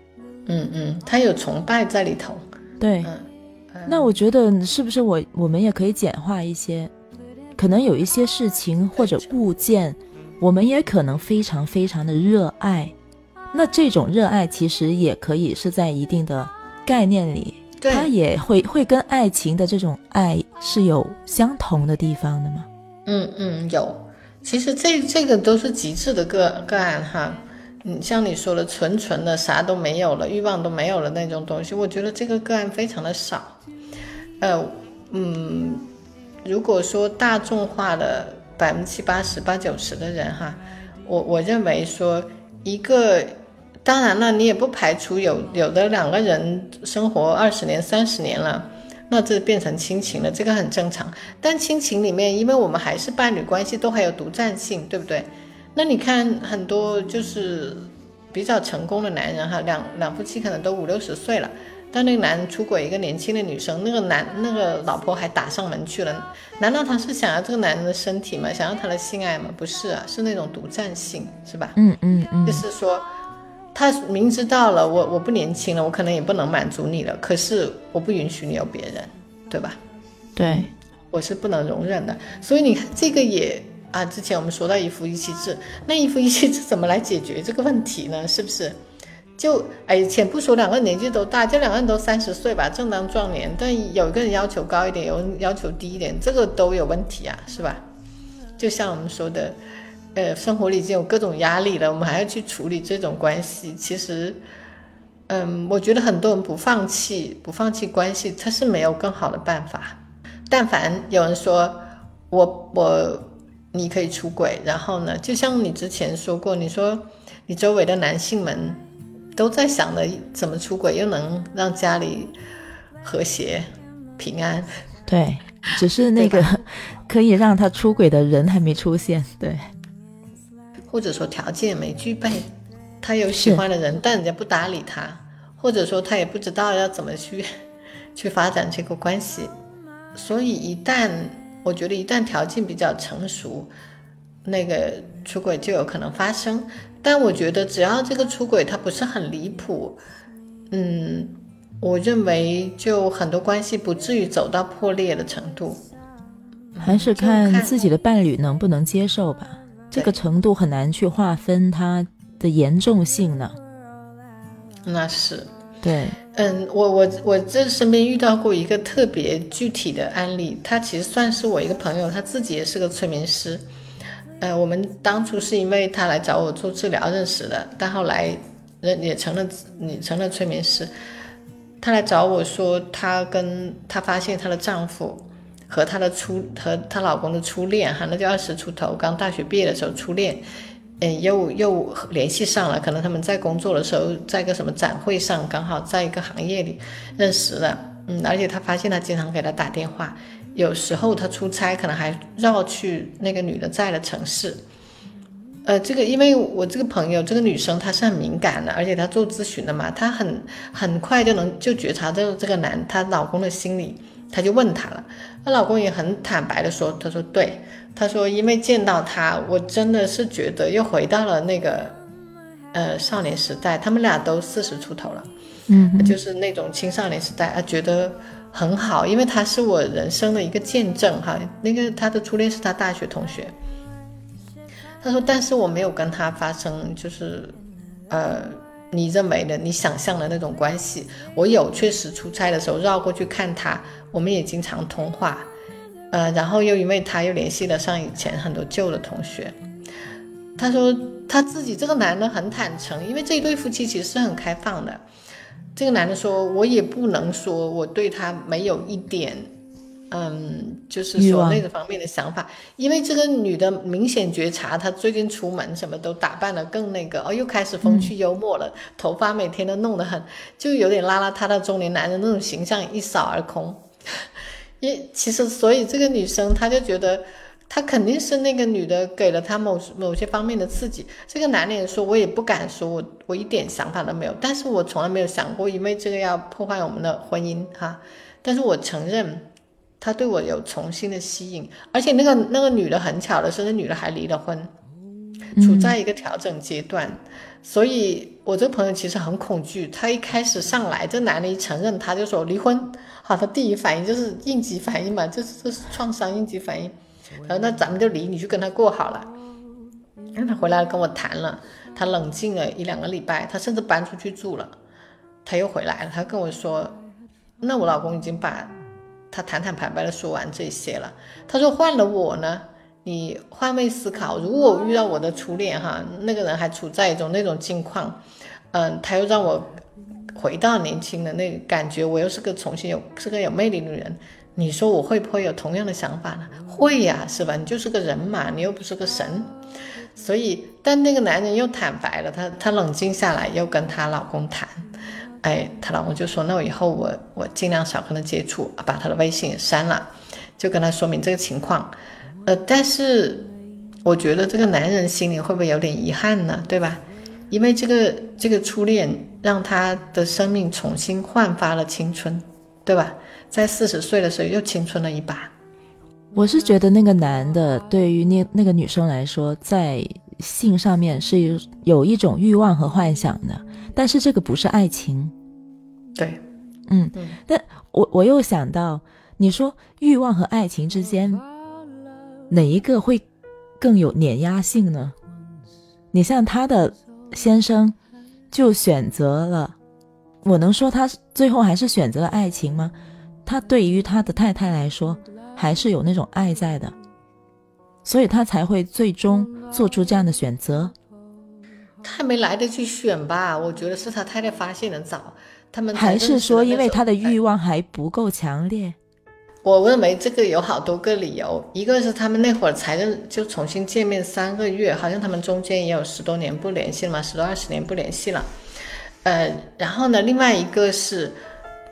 B: 嗯嗯，他有崇拜在里头，
A: 对，那我觉得是不是我我们也可以简化一些，可能有一些事情或者物件，我们也可能非常非常的热爱，那这种热爱其实也可以是在一定的概念里，它也会会跟爱情的这种爱是有相同的地方的吗？
B: 嗯嗯，有。其实这这个都是极致的个个案哈，嗯，像你说的纯纯的啥都没有了，欲望都没有了那种东西，我觉得这个个案非常的少。呃，嗯，如果说大众化的百分之七八十八九十的人哈，我我认为说一个，当然了，你也不排除有有的两个人生活二十年三十年了。那这变成亲情了，这个很正常。但亲情里面，因为我们还是伴侣关系，都还有独占性，对不对？那你看很多就是比较成功的男人哈，两两夫妻可能都五六十岁了，但那个男人出轨一个年轻的女生，那个男那个老婆还打上门去了，难道他是想要这个男人的身体吗？想要他的性爱吗？不是啊，是那种独占性，是吧？
A: 嗯嗯嗯，
B: 就是说。他明知道了，我我不年轻了，我可能也不能满足你了。可是我不允许你有别人，对吧？
A: 对，
B: 我是不能容忍的。所以你看，这个也啊，之前我们说到一夫一妻制，那一夫一妻制怎么来解决这个问题呢？是不是？就哎，且不说两个人年纪都大，就两个人都三十岁吧，正当壮年，但有一个人要求高一点，有人要求低一点，这个都有问题啊，是吧？就像我们说的，呃，生活里已经有各种压力了，我们还要去处理这种关系，其实。嗯，我觉得很多人不放弃，不放弃关系，他是没有更好的办法。但凡有人说我我你可以出轨，然后呢，就像你之前说过，你说你周围的男性们都在想着怎么出轨，又能让家里和谐平安。
A: 对，只是那个 可以让他出轨的人还没出现，对，
B: 或者说条件没具备。他有喜欢的人，但人家不搭理他，或者说他也不知道要怎么去 去发展这个关系，所以一旦我觉得一旦条件比较成熟，那个出轨就有可能发生。但我觉得只要这个出轨他不是很离谱，嗯，我认为就很多关系不至于走到破裂的程度。
A: 还是看自己的伴侣能不能接受吧，这个程度很难去划分它。的严重性呢？
B: 那是
A: 对，
B: 嗯，我我我这身边遇到过一个特别具体的案例，他其实算是我一个朋友，他自己也是个催眠师。呃，我们当初是因为他来找我做治疗认识的，但后来人也成了你成了催眠师。他来找我说，他跟他发现她的丈夫和她的初和她老公的初恋，哈，那就二十出头，刚大学毕业的时候初恋。嗯，又又联系上了，可能他们在工作的时候，在一个什么展会上，刚好在一个行业里认识了。嗯，而且他发现他经常给他打电话，有时候他出差可能还绕去那个女的在的城市。呃，这个因为我这个朋友，这个女生她是很敏感的，而且她做咨询的嘛，她很很快就能就觉察到这个男她老公的心理，她就问他了，她老公也很坦白的说，他说对。他说：“因为见到他，我真的是觉得又回到了那个，呃，少年时代。他们俩都四十出头了，
A: 嗯，
B: 就是那种青少年时代啊，觉得很好。因为他是我人生的一个见证哈。那个他的初恋是他大学同学。他说，但是我没有跟他发生就是，呃，你认为的、你想象的那种关系。我有确实出差的时候绕过去看他，我们也经常通话。”呃，然后又因为他又联系了上以前很多旧的同学，他说他自己这个男的很坦诚，因为这一对夫妻其实是很开放的。这个男的说，我也不能说我对他没有一点，嗯，就是说那个方面的想法，因为这个女的明显觉察她最近出门什么都打扮的更那个，哦，又开始风趣幽默了，头发每天都弄得很，就有点邋邋遢遢中年男人那种形象一扫而空。因其实，所以这个女生她就觉得，她肯定是那个女的给了她某某些方面的刺激。这个男的也说，我也不敢说，我我一点想法都没有。但是我从来没有想过，因为这个要破坏我们的婚姻哈。但是我承认，他对我有重新的吸引。而且那个那个女的很巧的是，那女的还离了婚，处在一个调整阶段。所以我这个朋友其实很恐惧。他一开始上来，这男的一承认，他就说离婚。好，他第一反应就是应激反应嘛，就是这是创伤应激反应。然后那咱们就离，你去跟他过好了。让他回来跟我谈了，他冷静了一两个礼拜，他甚至搬出去住了。他又回来了，他跟我说，那我老公已经把他坦坦白白的说完这些了。他说换了我呢，你换位思考，如果我遇到我的初恋哈，那个人还处在一种那种境况，嗯，他又让我。回到年轻的那个感觉，我又是个重新有是个有魅力的人，你说我会不会有同样的想法呢？会呀，是吧？你就是个人嘛，你又不是个神，所以，但那个男人又坦白了，他他冷静下来，又跟她老公谈，哎，她老公就说，那我以后我我尽量少跟他接触，把他的微信删了，就跟他说明这个情况，呃，但是我觉得这个男人心里会不会有点遗憾呢？对吧？因为这个这个初恋让他的生命重新焕发了青春，对吧？在四十岁的时候又青春了一把。
A: 我是觉得那个男的对于那那个女生来说，在性上面是有一种欲望和幻想的，但是这个不是爱情。
B: 对，
A: 嗯，但我我又想到你说欲望和爱情之间，哪一个会更有碾压性呢？你像他的先生，就选择了，我能说他最后还是选择了爱情吗？他对于他的太太来说，还是有那种爱在的，所以他才会最终做出这样的选择。
B: 他还没来得及选吧？我觉得是他太太发现的早，他们
A: 还是说因为他的欲
B: 望？
A: 望还不够强烈？
B: 我认为这个有好多个理由，一个是他们那会儿才认就重新见面三个月，好像他们中间也有十多年不联系了嘛，十多二十年不联系了。呃，然后呢，另外一个是，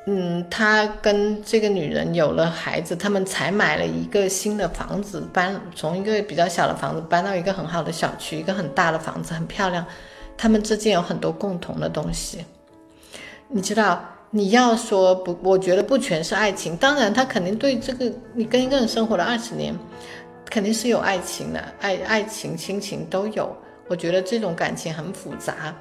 B: 嗯，他跟这个女人有了孩子，他们才买了一个新的房子，搬从一个比较小的房子搬到一个很好的小区，一个很大的房子，很漂亮。他们之间有很多共同的东西，你知道。你要说不，我觉得不全是爱情。当然，他肯定对这个你跟一个人生活了二十年，肯定是有爱情的，爱爱情、亲情都有。我觉得这种感情很复杂。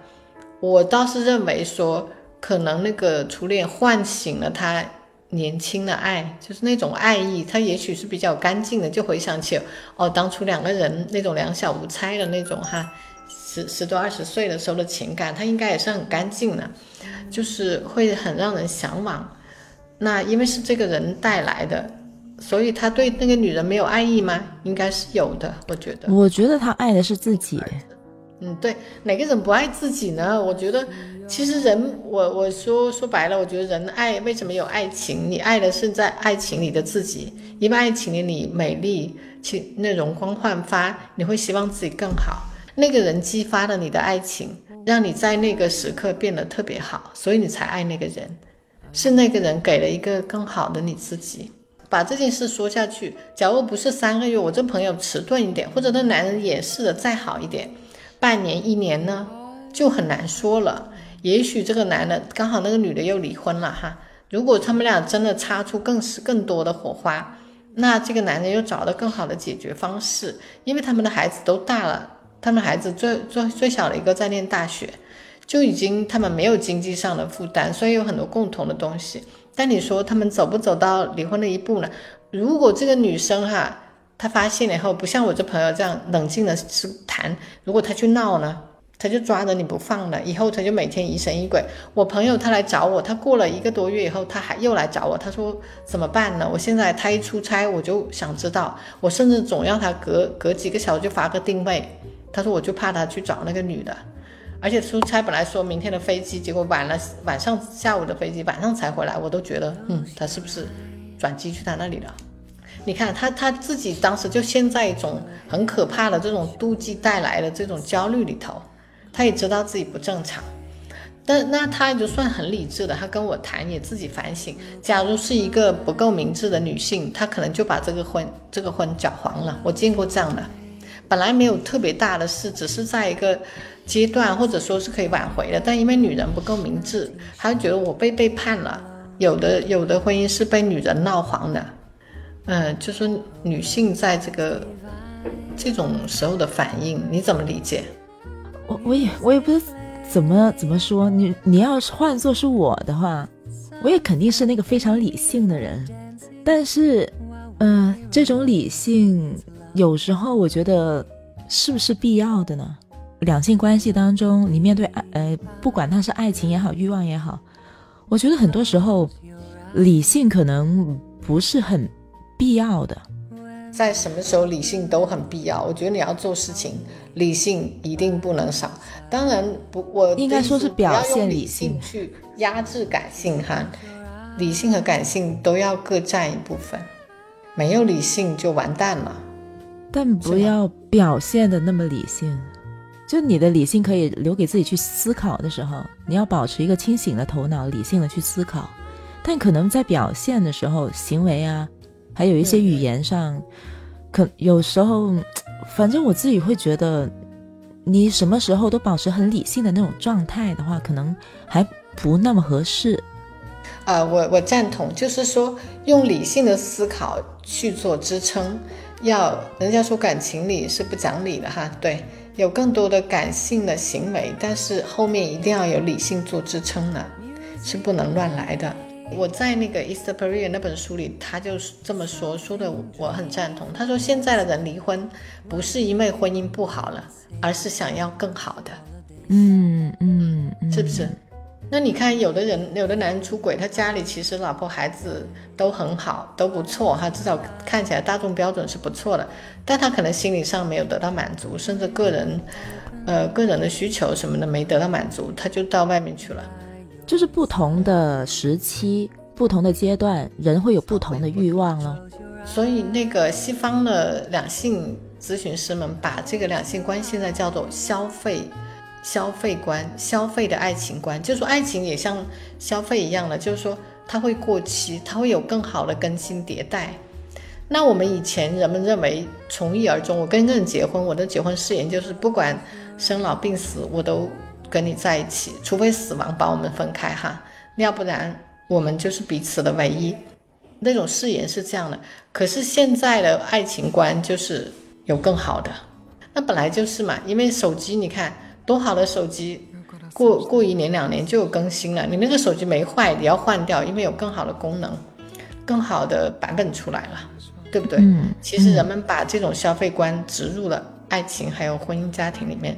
B: 我倒是认为说，可能那个初恋唤醒了他年轻的爱，就是那种爱意，他也许是比较干净的，就回想起哦，当初两个人那种两小无猜的那种哈，十十多二十岁的时候的情感，他应该也是很干净的。就是会很让人向往，那因为是这个人带来的，所以他对那个女人没有爱意吗？应该是有的，我觉得。
A: 我觉得他爱的是自己。
B: 嗯，对，哪个人不爱自己呢？我觉得，其实人，我我说说白了，我觉得人爱为什么有爱情？你爱的是在爱情里的自己，因为爱情里你美丽，其那容光焕发，你会希望自己更好。那个人激发了你的爱情。让你在那个时刻变得特别好，所以你才爱那个人，是那个人给了一个更好的你自己。把这件事说下去，假如不是三个月，我这朋友迟钝一点，或者那男人掩饰的再好一点，半年一年呢，就很难说了。也许这个男的刚好那个女的又离婚了哈，如果他们俩真的擦出更是更多的火花，那这个男人又找到更好的解决方式，因为他们的孩子都大了。他们孩子最最最小的一个在念大学，就已经他们没有经济上的负担，所以有很多共同的东西。但你说他们走不走到离婚的一步呢？如果这个女生哈，他发现了以后，不像我这朋友这样冷静的去谈，如果他去闹呢，他就抓着你不放了，以后他就每天疑神疑鬼。我朋友他来找我，他过了一个多月以后，他还又来找我，他说怎么办呢？我现在他一出差，我就想知道，我甚至总要他隔隔几个小时就发个定位。他说：“我就怕他去找那个女的，而且出差本来说明天的飞机，结果晚了晚上下午的飞机，晚上才回来。我都觉得，嗯，他是不是转机去他那里了？你看他他自己当时就陷在一种很可怕的这种妒忌带来的这种焦虑里头。他也知道自己不正常，但那他就算很理智的，他跟我谈也自己反省。假如是一个不够明智的女性，她可能就把这个婚这个婚搅黄了。我见过这样的。”本来没有特别大的事，只是在一个阶段，或者说是可以挽回的。但因为女人不够明智，她觉得我被背叛了。有的有的婚姻是被女人闹黄的，嗯，就是女性在这个这种时候的反应，你怎么理解？
A: 我我也我也不知怎么怎么说。你你要是换做是我的话，我也肯定是那个非常理性的人。但是，嗯，这种理性。有时候我觉得是不是必要的呢？两性关系当中，你面对爱，呃，不管它是爱情也好，欲望也好，我觉得很多时候理性可能不是很必要的。
B: 在什么时候理性都很必要？我觉得你要做事情，理性一定不能少。当然不，我
A: 应该说是表现
B: 理
A: 性
B: 去压制感性哈，理性和感性都要各占一部分，没有理性就完蛋了。
A: 但不要表现的那么理性，就你的理性可以留给自己去思考的时候，你要保持一个清醒的头脑，理性的去思考。但可能在表现的时候，行为啊，还有一些语言上，可有时候，反正我自己会觉得，你什么时候都保持很理性的那种状态的话，可能还不那么合适。
B: 啊，我我赞同，就是说用理性的思考去做支撑。要人家说感情里是不讲理的哈，对，有更多的感性的行为，但是后面一定要有理性做支撑的，是不能乱来的。我在那个 East p e r i a 那本书里，他就是这么说，说的我很赞同。他说现在的人离婚不是因为婚姻不好了，而是想要更好的。
A: 嗯嗯，
B: 是不是？那你看，有的人，有的男人出轨，他家里其实老婆孩子都很好，都不错哈，至少看起来大众标准是不错的，但他可能心理上没有得到满足，甚至个人，呃，个人的需求什么的没得到满足，他就到外面去了。
A: 就是不同的时期、不同的阶段，人会有不同的欲望了。
B: 所以那个西方的两性咨询师们把这个两性观现在叫做消费。消费观，消费的爱情观，就是说爱情也像消费一样的，就是说它会过期，它会有更好的更新迭代。那我们以前人们认为从一而终，我跟人结婚，我的结婚誓言就是不管生老病死，我都跟你在一起，除非死亡把我们分开哈，要不然我们就是彼此的唯一。那种誓言是这样的，可是现在的爱情观就是有更好的，那本来就是嘛，因为手机你看。多好的手机，过过一年两年就有更新了。你那个手机没坏，你要换掉，因为有更好的功能，更好的版本出来了，对不对？
A: 嗯。
B: 其实人们把这种消费观植入了爱情还有婚姻家庭里面，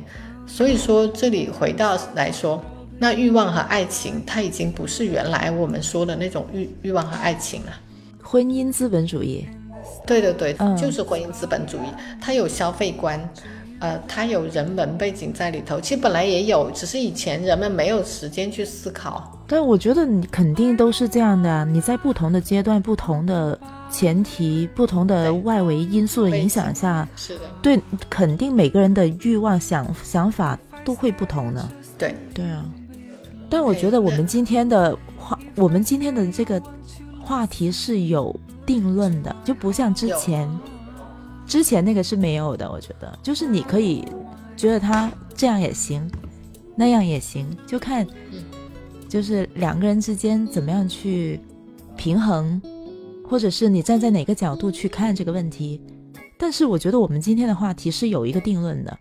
B: 所以说这里回到来说，那欲望和爱情，它已经不是原来我们说的那种欲欲望和爱情了。
A: 婚姻资本主义。
B: 对对对，就是婚姻资本主义，它有消费观。呃，它有人文背景在里头，其实本来也有，只是以前人们没有时间去思考。
A: 但我觉得你肯定都是这样的，你在不同的阶段、不同的前提、不同的外围因素的影响下，
B: 是的，
A: 对，肯定每个人的欲望、想想法都会不同的。
B: 对，
A: 对啊。但我觉得我们今天的话，我们今天的这个话题是有定论的，就不像之前。之前那个是没有的，我觉得。就是你可以觉得他这样也行，那样也行，就看就是两个人之间怎么样去平衡，或者是你站在哪个角度去看这个问题。但是我觉得我们今天的话题是有一个定论的，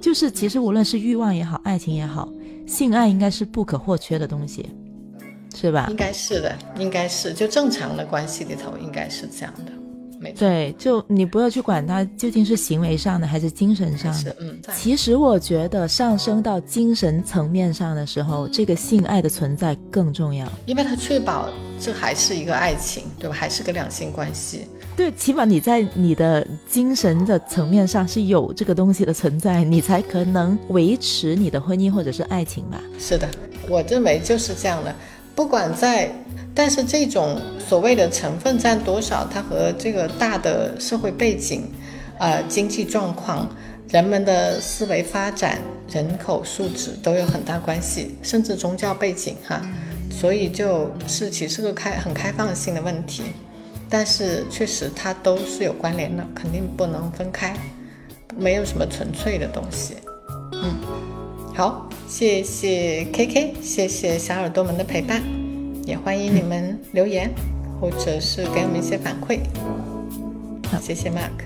A: 就是其实无论是欲望也好，爱情也好，性爱应该是不可或缺的东西，是吧？
B: 应该是的，应该是就正常的关系里头应该是这样的。
A: 对，就你不要去管它究竟是行为上的还是精神上的。
B: 嗯，
A: 其实我觉得上升到精神层面上的时候，这个性爱的存在更重要，
B: 因为它确保这还是一个爱情，对吧？还是个两性关系。
A: 对，起码你在你的精神的层面上是有这个东西的存在，你才可能维持你的婚姻或者是爱情吧。
B: 是的，我认为就是这样的，不管在。但是这种所谓的成分占多少，它和这个大的社会背景、呃经济状况、人们的思维发展、人口素质都有很大关系，甚至宗教背景哈。所以就是其实是个开很开放性的问题，但是确实它都是有关联的，肯定不能分开，没有什么纯粹的东西。嗯，好，谢谢 K K，谢谢小耳朵们的陪伴。也欢迎你们留言，或者是给我们一些反馈。好，谢谢 Mark，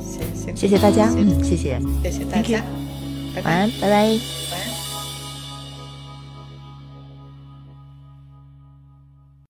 B: 谢谢
A: 谢谢大家，嗯，谢谢，
B: 谢谢大家，
A: 晚安，拜拜。